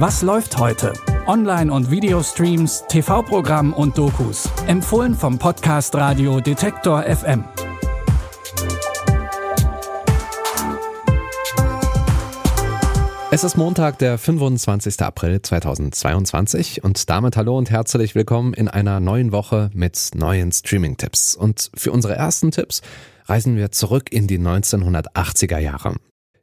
Was läuft heute? Online- und Videostreams, TV-Programm und Dokus. Empfohlen vom Podcast Radio Detektor FM. Es ist Montag, der 25. April 2022 und damit hallo und herzlich willkommen in einer neuen Woche mit neuen Streaming-Tipps. Und für unsere ersten Tipps reisen wir zurück in die 1980er Jahre.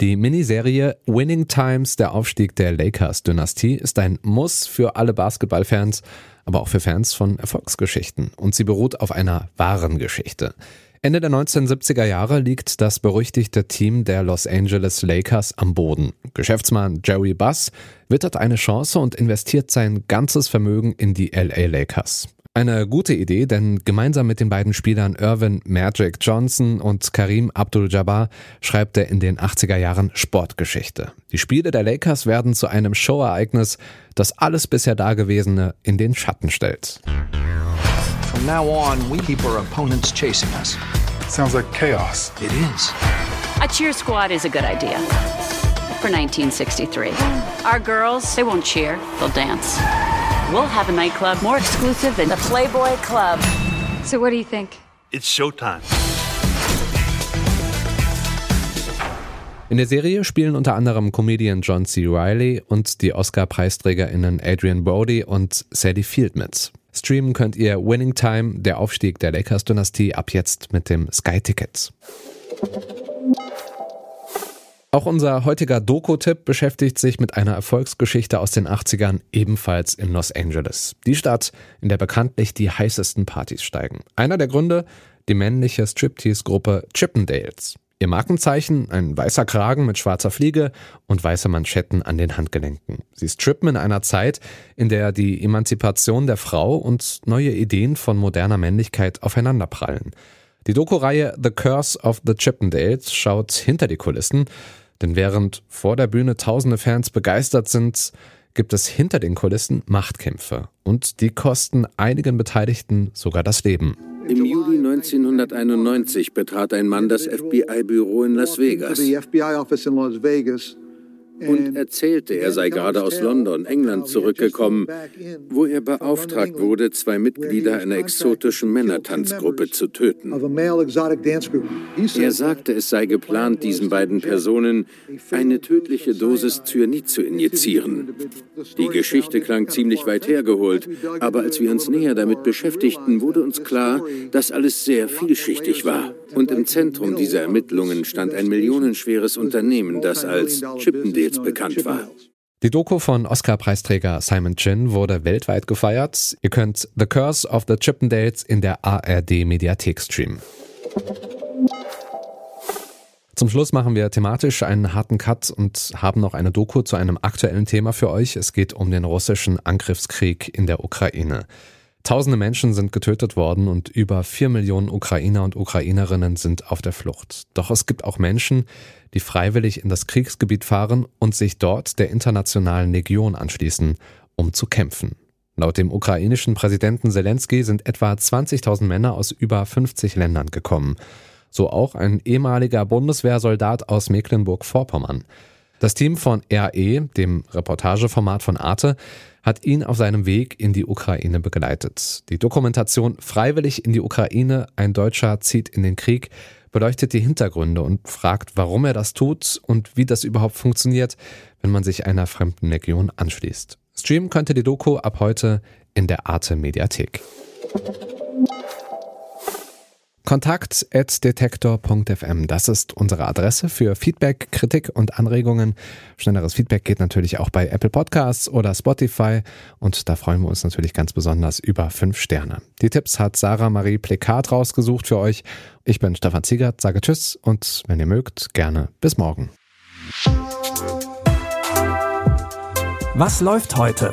Die Miniserie Winning Times, der Aufstieg der Lakers-Dynastie, ist ein Muss für alle Basketballfans, aber auch für Fans von Erfolgsgeschichten. Und sie beruht auf einer wahren Geschichte. Ende der 1970er Jahre liegt das berüchtigte Team der Los Angeles Lakers am Boden. Geschäftsmann Jerry Buss wittert eine Chance und investiert sein ganzes Vermögen in die LA Lakers. Eine gute Idee, denn gemeinsam mit den beiden Spielern Irvin Magic Johnson und Karim Abdul-Jabbar schreibt er in den 80er Jahren Sportgeschichte. Die Spiele der Lakers werden zu einem Showereignis, das alles bisher Dagewesene in den Schatten stellt. From now on, we keep our opponents chasing us. Sounds like chaos. It is. A cheer squad is a good idea for 1963. Our girls, they won't cheer, they'll dance. We'll have a nightclub more exclusive than the Playboy Club. So, what do you think? It's showtime. In der Serie spielen unter anderem Comedian John C. Reilly und die Oscar-PreisträgerInnen Adrian Brody und Sadie Field mit. Streamen könnt ihr Winning Time, der Aufstieg der Lakers-Dynastie, ab jetzt mit dem Sky-Ticket. Auch unser heutiger Doku-Tipp beschäftigt sich mit einer Erfolgsgeschichte aus den 80ern, ebenfalls in Los Angeles. Die Stadt, in der bekanntlich die heißesten Partys steigen. Einer der Gründe, die männliche Striptease-Gruppe Chippendales. Ihr Markenzeichen, ein weißer Kragen mit schwarzer Fliege und weiße Manschetten an den Handgelenken. Sie strippen in einer Zeit, in der die Emanzipation der Frau und neue Ideen von moderner Männlichkeit aufeinanderprallen. Die Doku-Reihe The Curse of the Chippendales schaut hinter die Kulissen, denn während vor der Bühne tausende Fans begeistert sind, gibt es hinter den Kulissen Machtkämpfe und die kosten einigen Beteiligten sogar das Leben. Im Juli 1991 betrat ein Mann das FBI-Büro in Las Vegas und erzählte, er sei gerade aus London, England zurückgekommen, wo er beauftragt wurde, zwei Mitglieder einer exotischen Männertanzgruppe zu töten. Er sagte, es sei geplant, diesen beiden Personen eine tödliche Dosis Cyanid zu injizieren. Die Geschichte klang ziemlich weit hergeholt, aber als wir uns näher damit beschäftigten, wurde uns klar, dass alles sehr vielschichtig war. Und im Zentrum dieser Ermittlungen stand ein millionenschweres Unternehmen, das als Chippendales bekannt war. Die Doku von Oscar-Preisträger Simon Chin wurde weltweit gefeiert. Ihr könnt The Curse of the Chippendales in der ARD-Mediathek streamen. Zum Schluss machen wir thematisch einen harten Cut und haben noch eine Doku zu einem aktuellen Thema für euch. Es geht um den russischen Angriffskrieg in der Ukraine. Tausende Menschen sind getötet worden und über vier Millionen Ukrainer und Ukrainerinnen sind auf der Flucht. Doch es gibt auch Menschen, die freiwillig in das Kriegsgebiet fahren und sich dort der internationalen Legion anschließen, um zu kämpfen. Laut dem ukrainischen Präsidenten Zelensky sind etwa 20.000 Männer aus über 50 Ländern gekommen. So auch ein ehemaliger Bundeswehrsoldat aus Mecklenburg-Vorpommern. Das Team von RE, dem Reportageformat von Arte, hat ihn auf seinem Weg in die Ukraine begleitet. Die Dokumentation Freiwillig in die Ukraine, ein Deutscher zieht in den Krieg, beleuchtet die Hintergründe und fragt, warum er das tut und wie das überhaupt funktioniert, wenn man sich einer fremden Legion anschließt. Streamen könnte die Doku ab heute in der Arte Mediathek. Kontakt.detektor.fm. Das ist unsere Adresse für Feedback, Kritik und Anregungen. Schnelleres Feedback geht natürlich auch bei Apple Podcasts oder Spotify und da freuen wir uns natürlich ganz besonders über fünf Sterne. Die Tipps hat Sarah Marie Plekat rausgesucht für euch. Ich bin Stefan Ziegert, sage Tschüss und wenn ihr mögt, gerne bis morgen. Was läuft heute?